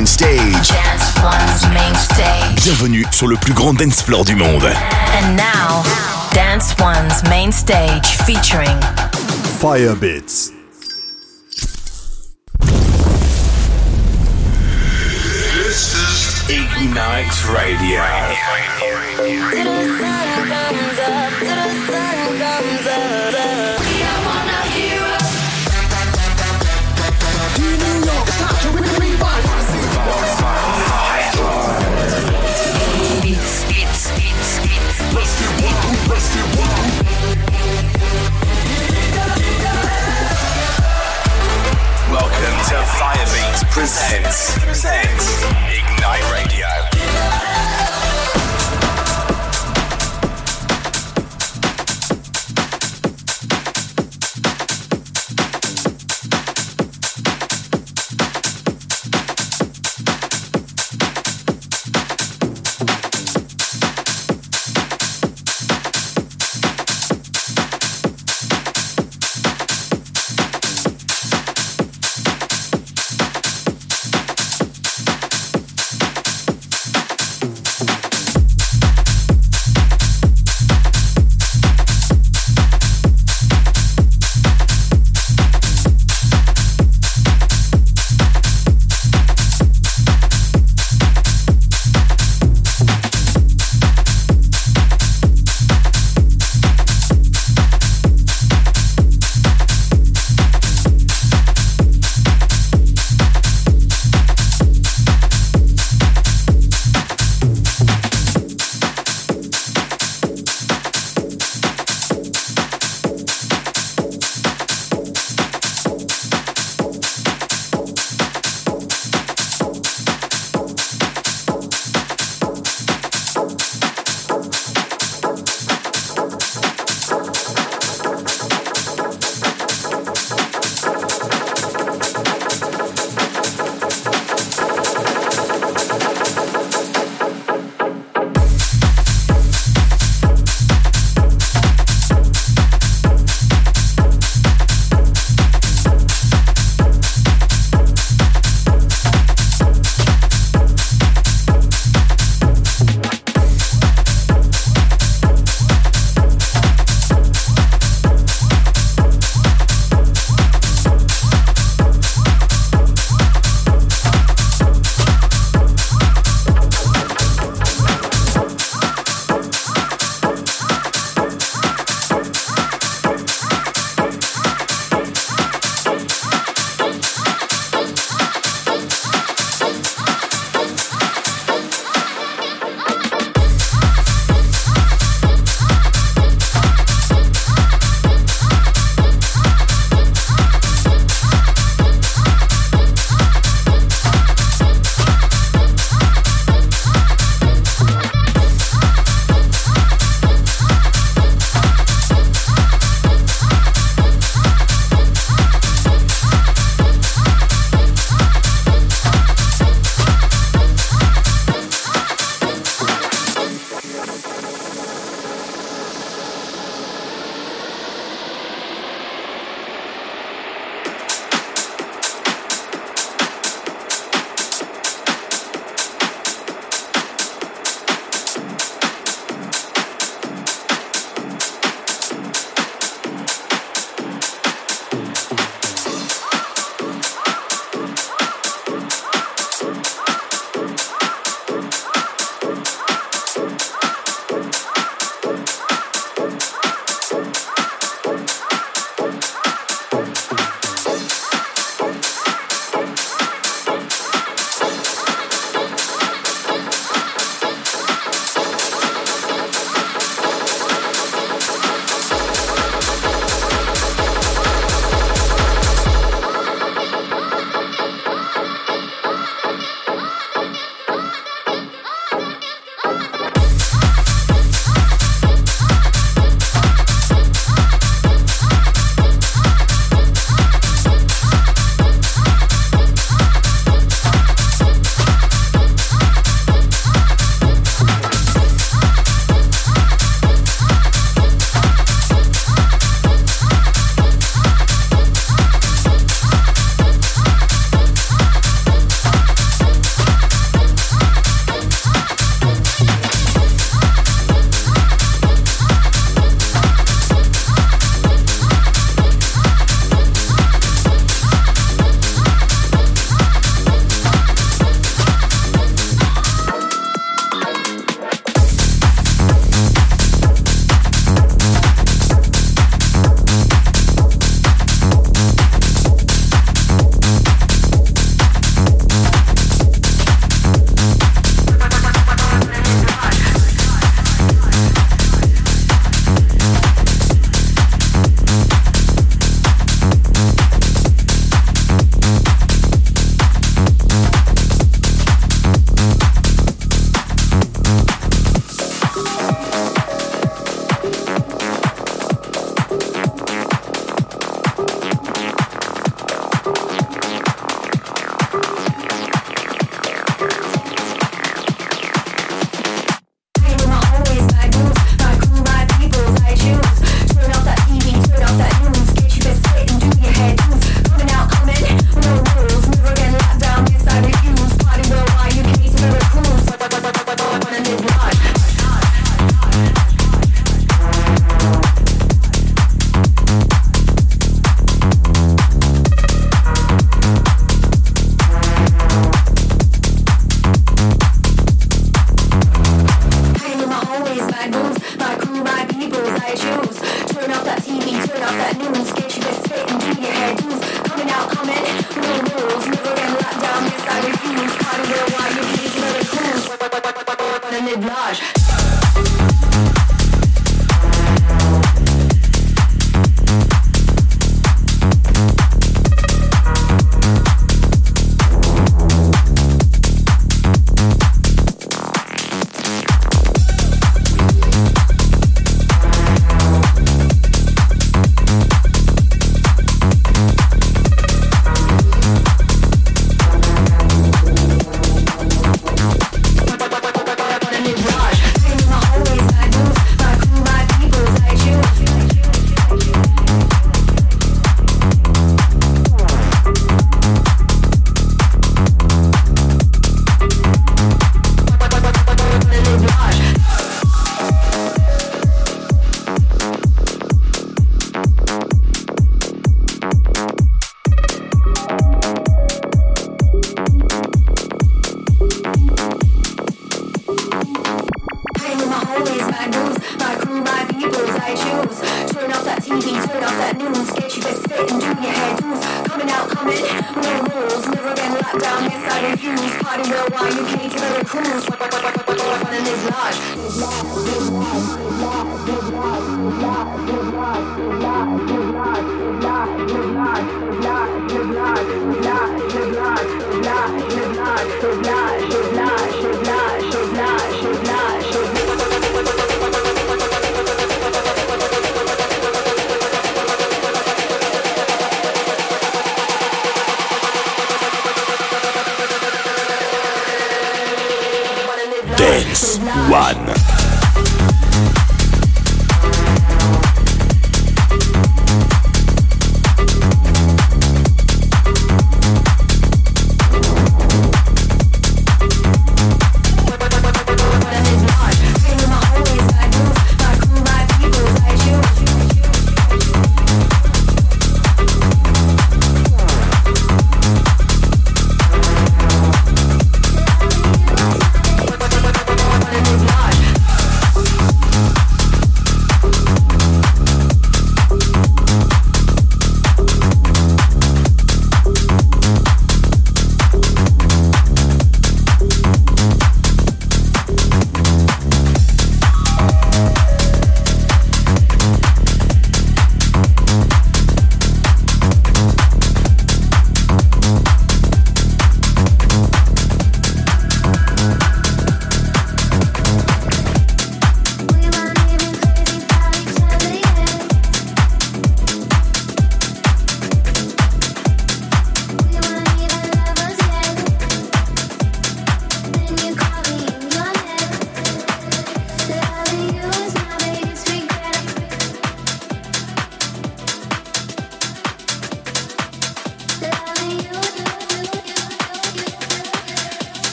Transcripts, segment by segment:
main stage. Dance One's main stage. Bienvenue sur le plus grand dance floor du monde. And now, Dance One's main stage featuring Firebits. This is Ignite Radio. Presents presents Ignite Radio.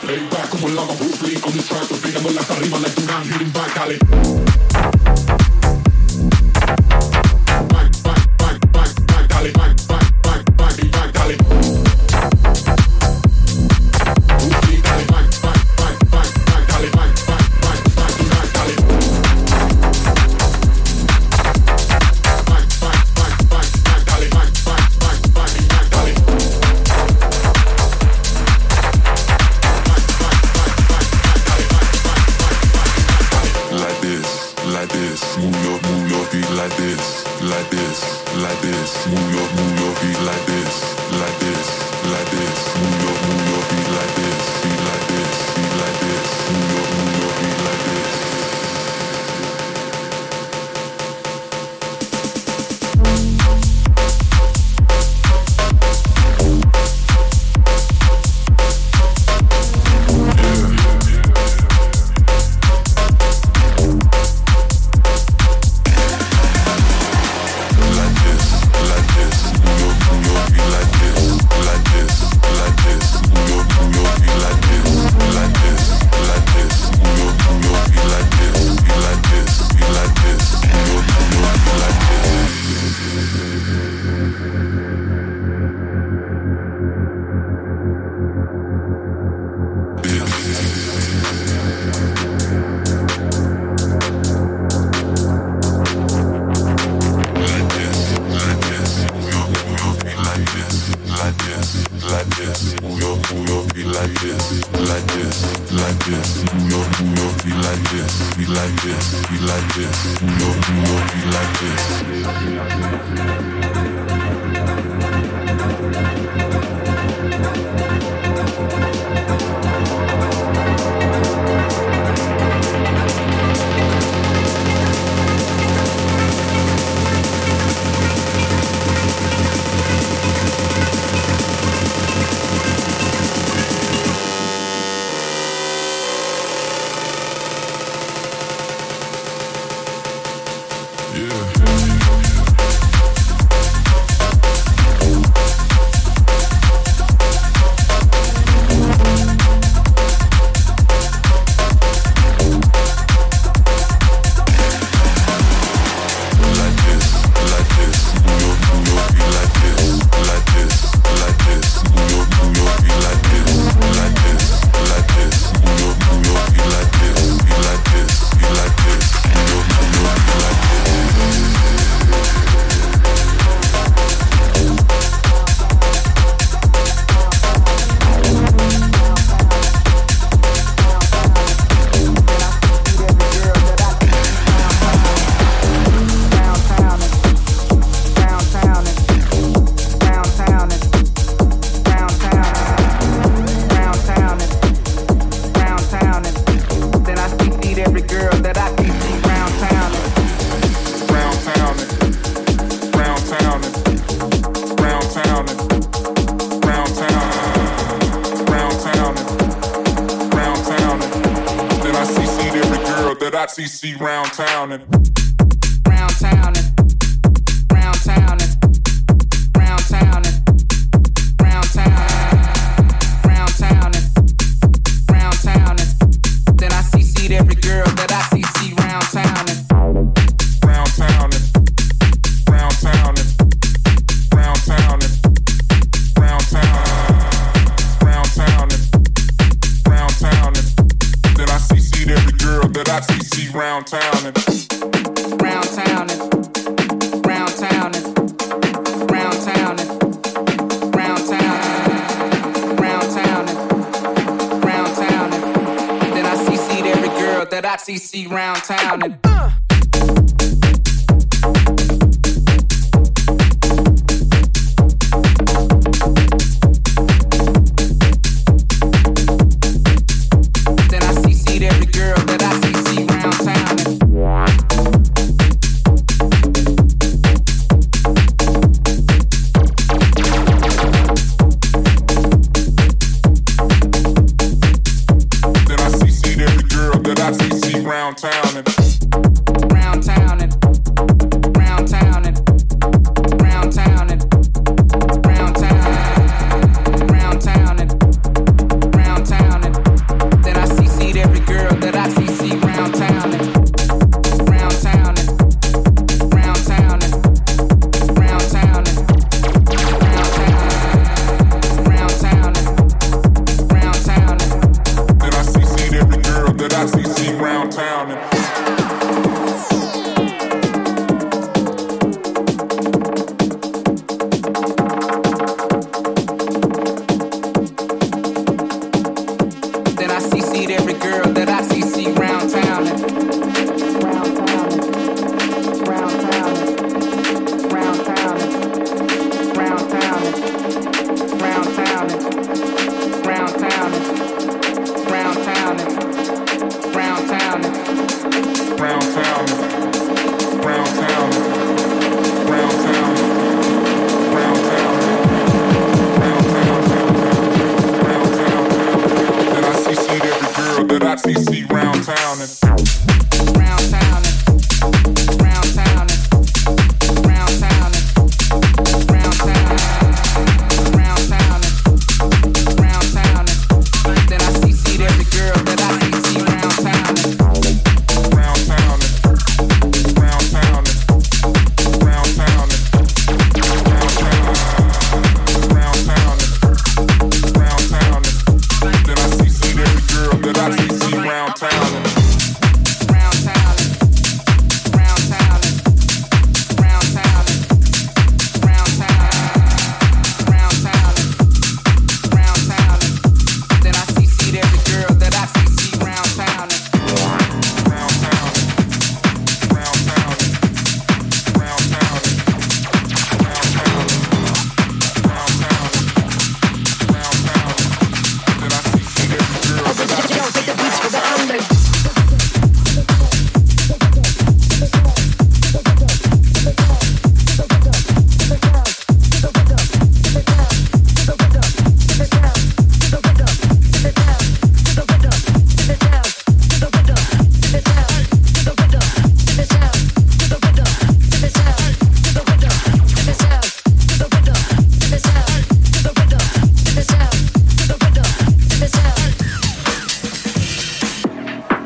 Playback como el lava, Bruce Lee on this track, los pegando las arriba like Durán, hitting back, dale.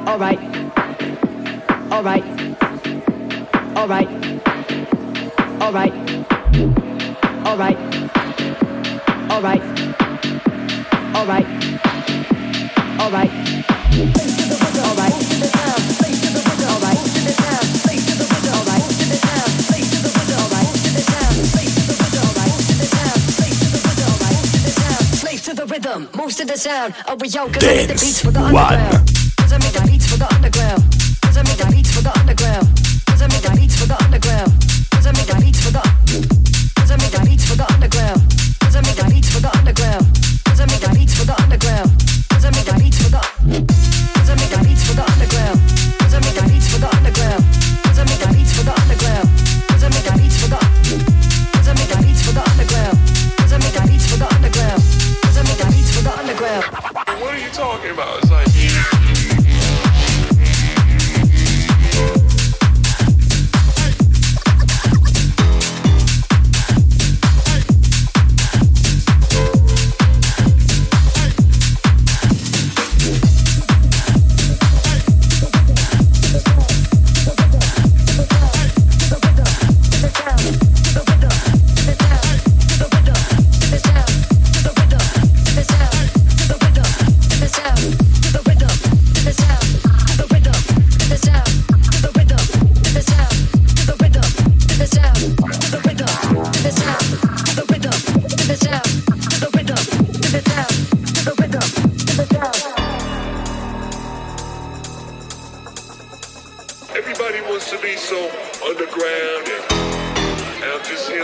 All right. All right. All right. All right. All right. All right. All right. All right. All right. Moves to the sound, oh we yo, cause the beats for the underground the underground.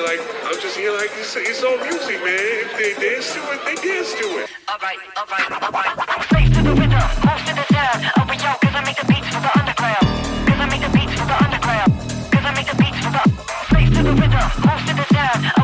Like I'm just here like it's, it's all music, man. If they dance to it, they dance to it. Alright, alright. Slave to the rhythm, move to the sound. Yo, cause I make the beats for the I make the beats for the I make the beats for the to the the sound.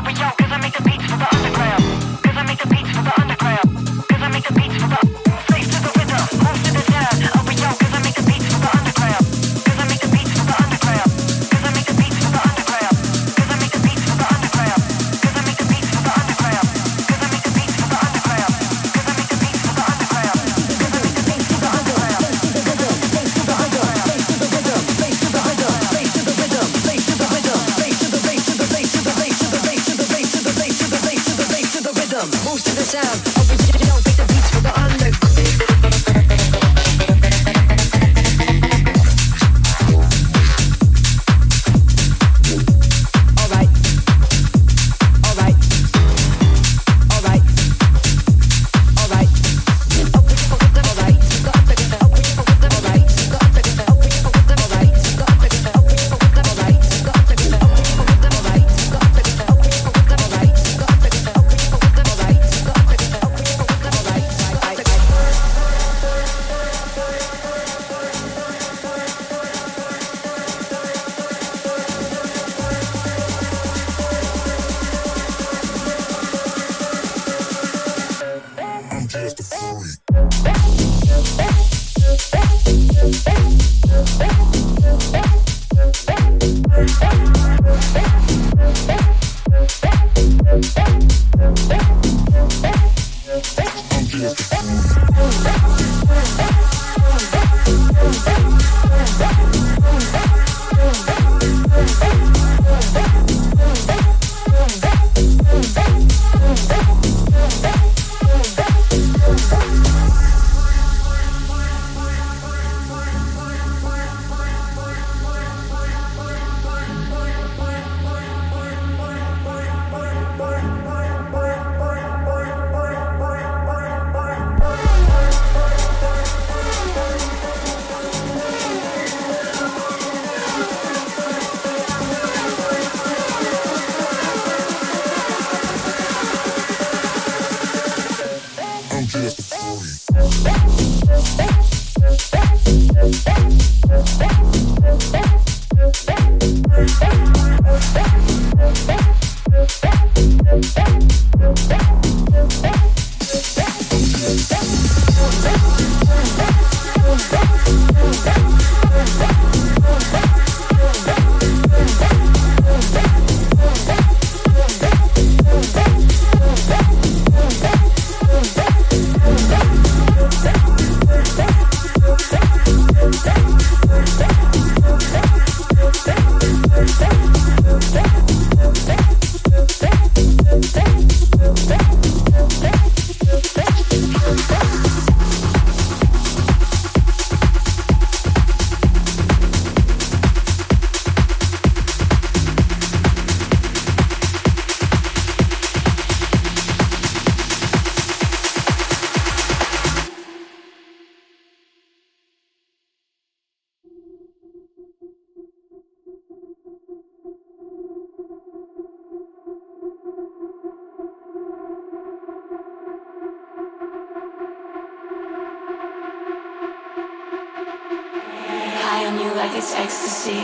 Like it's ecstasy.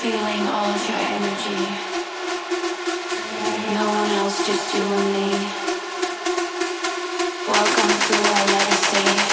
Feeling all of your energy. No one else, just you and me. Welcome to our legacy.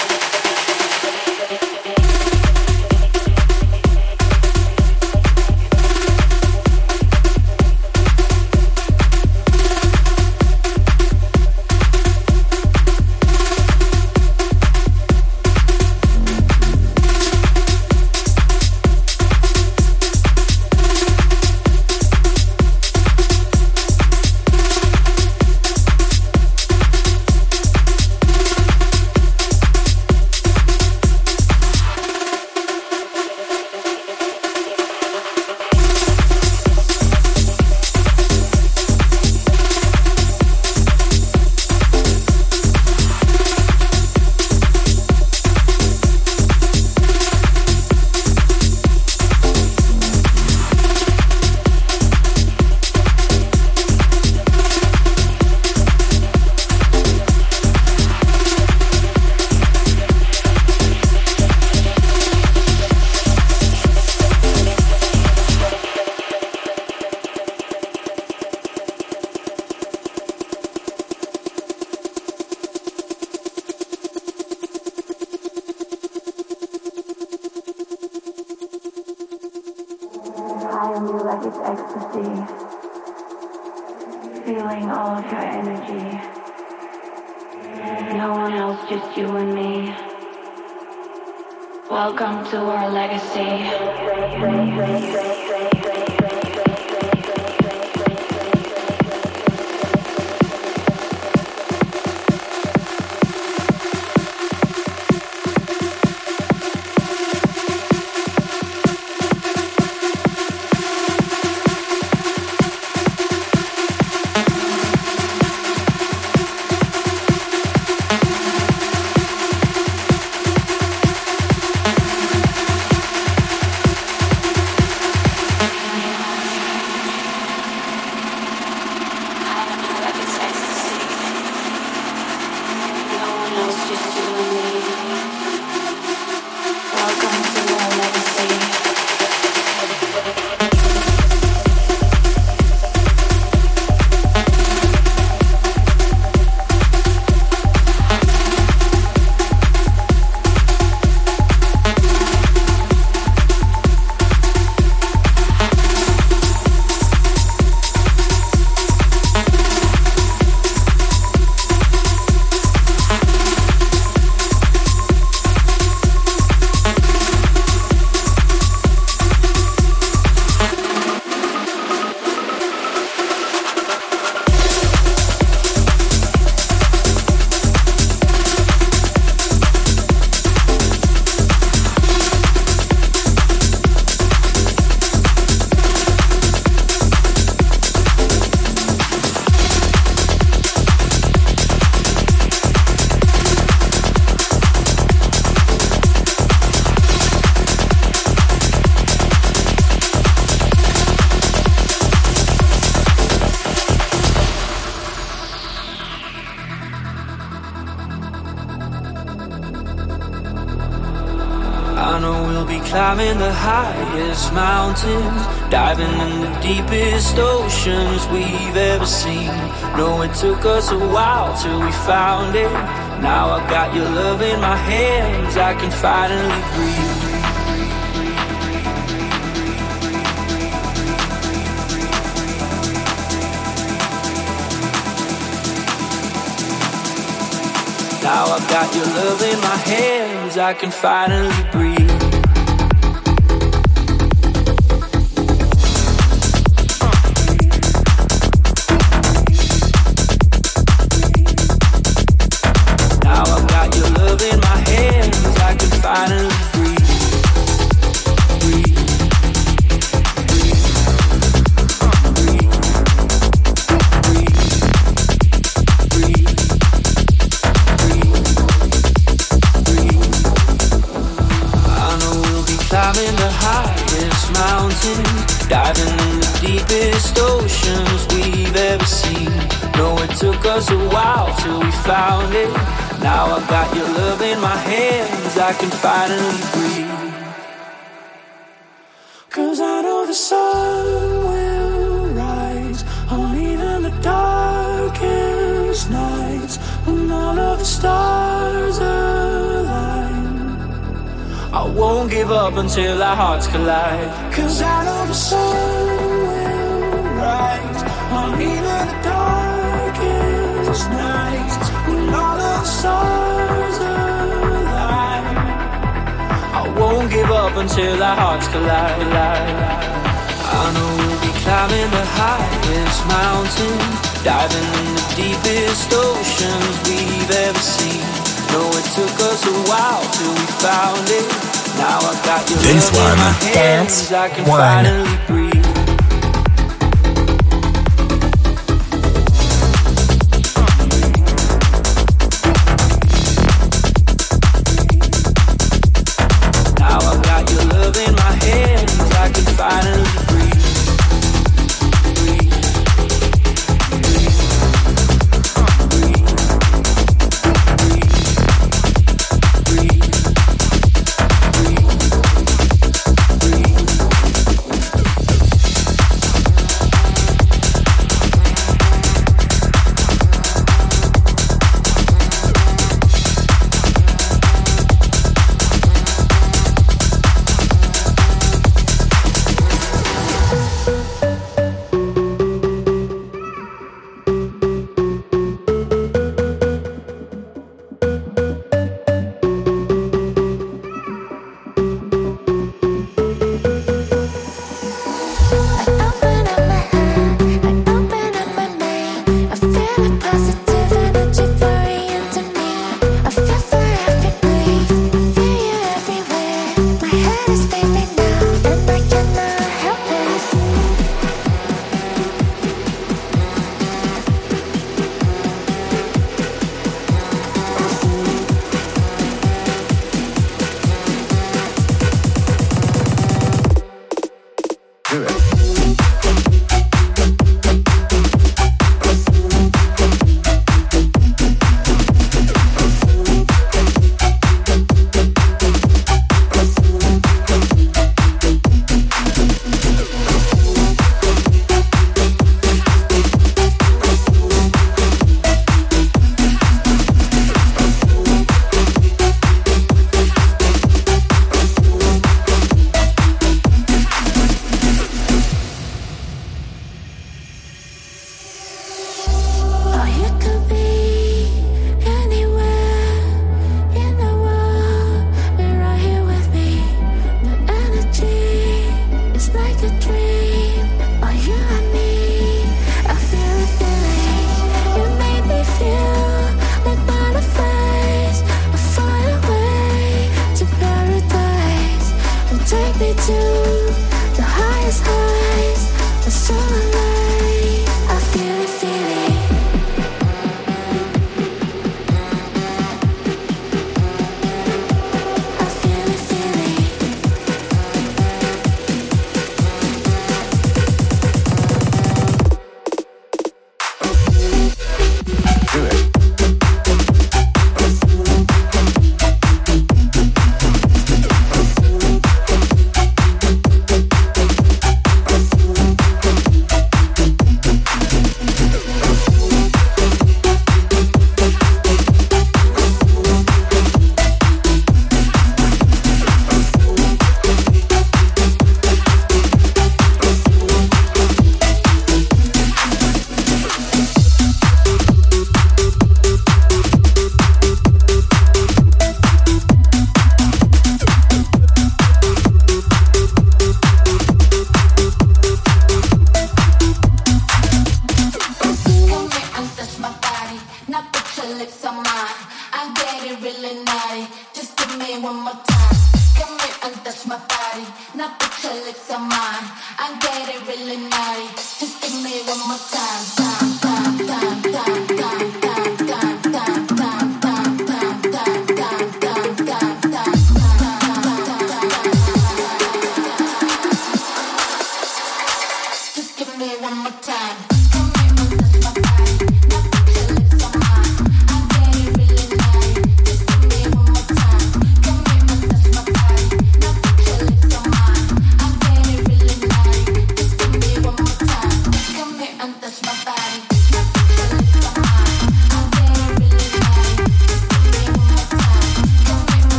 Welcome to our legacy. Climbing the highest mountains, diving in the deepest oceans we've ever seen. No, it took us a while till we found it. Now I got your love in my hands, I can finally breathe. Now I've got your love in my hands, I can finally breathe. I can finally breathe. Cause I know the sun will rise on even the darkest nights when all of the stars align. I won't give up until our hearts collide. Cause I know the sun won't give up until our hearts collide. I know we'll be climbing the highest mountains, diving in the deepest oceans we've ever seen. No, it took us a while till we found it. Now I got your Dance love in my one. hands, Dance I can one. finally breathe.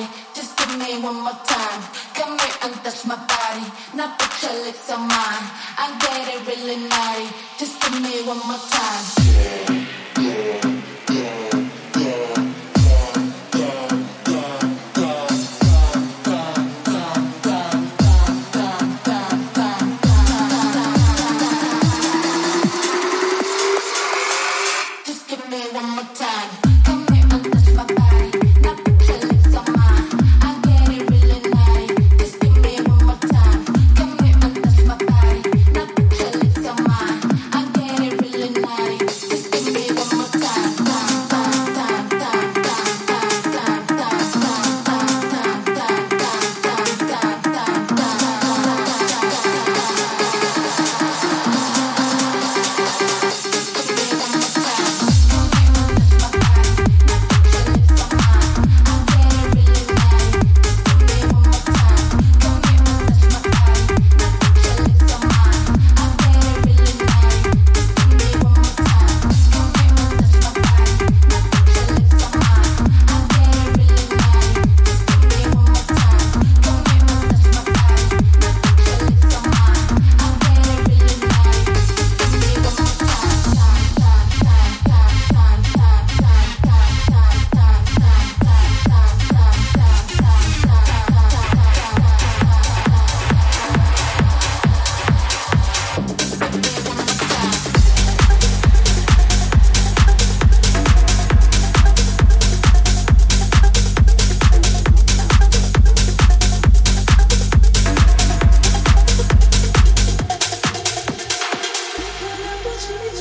body. Just give me one more time. Come here and touch my body. Now put your lips on mine. I get it really naughty. Just give me one more time. Yeah.